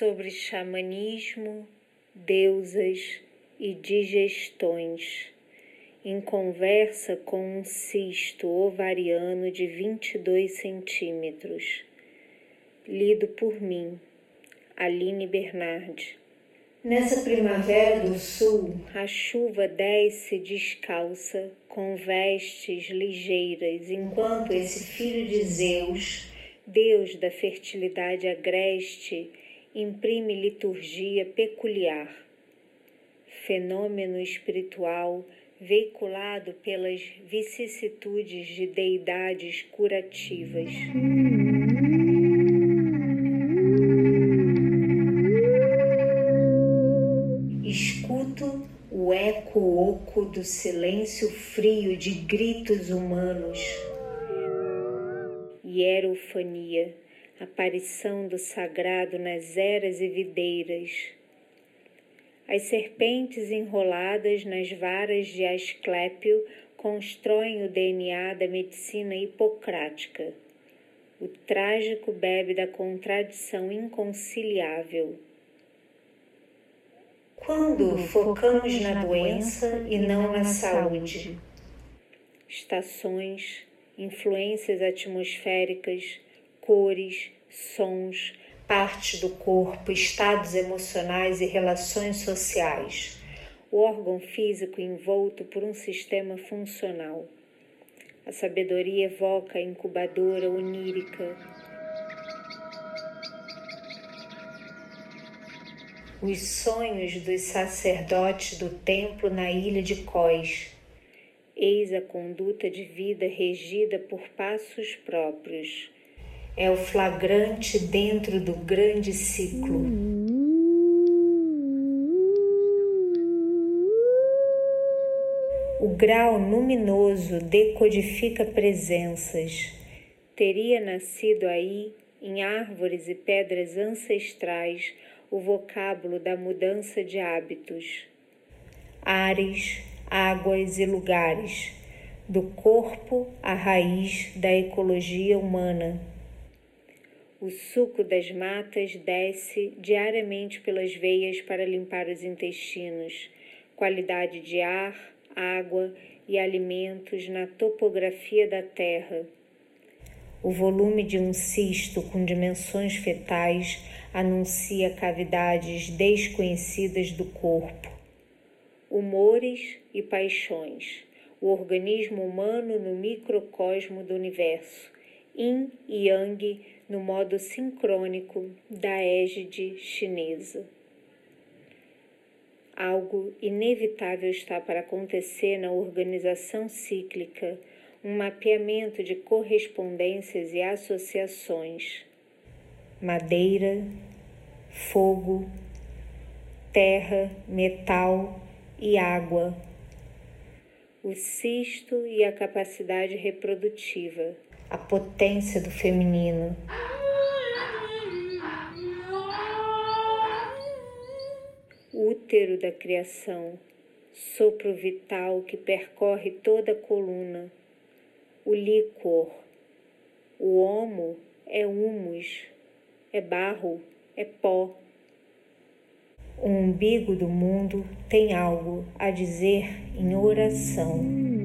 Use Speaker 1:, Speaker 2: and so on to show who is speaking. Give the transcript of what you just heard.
Speaker 1: sobre xamanismo, deusas e digestões, em conversa com um cisto ovariano de 22 centímetros, lido por mim, Aline Bernardi. Nessa primavera do sul, a chuva desce descalça, com vestes ligeiras, enquanto esse filho de Zeus, Deus da fertilidade agreste, imprime liturgia peculiar. Fenômeno espiritual veiculado pelas vicissitudes de deidades curativas. Escuto o eco oco do silêncio frio de gritos humanos. Hierofania aparição do sagrado nas eras e videiras. As serpentes enroladas nas varas de Asclépio constroem o DNA da medicina hipocrática. O trágico bebe da contradição inconciliável. Quando focamos na doença e não na saúde? Estações, influências atmosféricas, cores, sons, parte do corpo, estados emocionais e relações sociais. O órgão físico envolto por um sistema funcional. A sabedoria evoca a incubadora onírica. Os sonhos dos sacerdotes do templo na ilha de Cós. Eis a conduta de vida regida por passos próprios é o flagrante dentro do grande ciclo. O grau luminoso decodifica presenças. Teria nascido aí, em árvores e pedras ancestrais, o vocábulo da mudança de hábitos. Ares, águas e lugares, do corpo à raiz da ecologia humana o suco das matas desce diariamente pelas veias para limpar os intestinos, qualidade de ar, água e alimentos na topografia da terra. O volume de um cisto com dimensões fetais anuncia cavidades desconhecidas do corpo. Humores e paixões. O organismo humano no microcosmo do universo. Yin e Yang no modo sincrônico da égide chinesa. Algo inevitável está para acontecer na organização cíclica, um mapeamento de correspondências e associações. Madeira, fogo, terra, metal e água. O cisto e a capacidade reprodutiva a potência do feminino. Útero da criação, sopro vital que percorre toda a coluna. O líquor, o homo é humus, é barro, é pó. O umbigo do mundo tem algo a dizer em oração.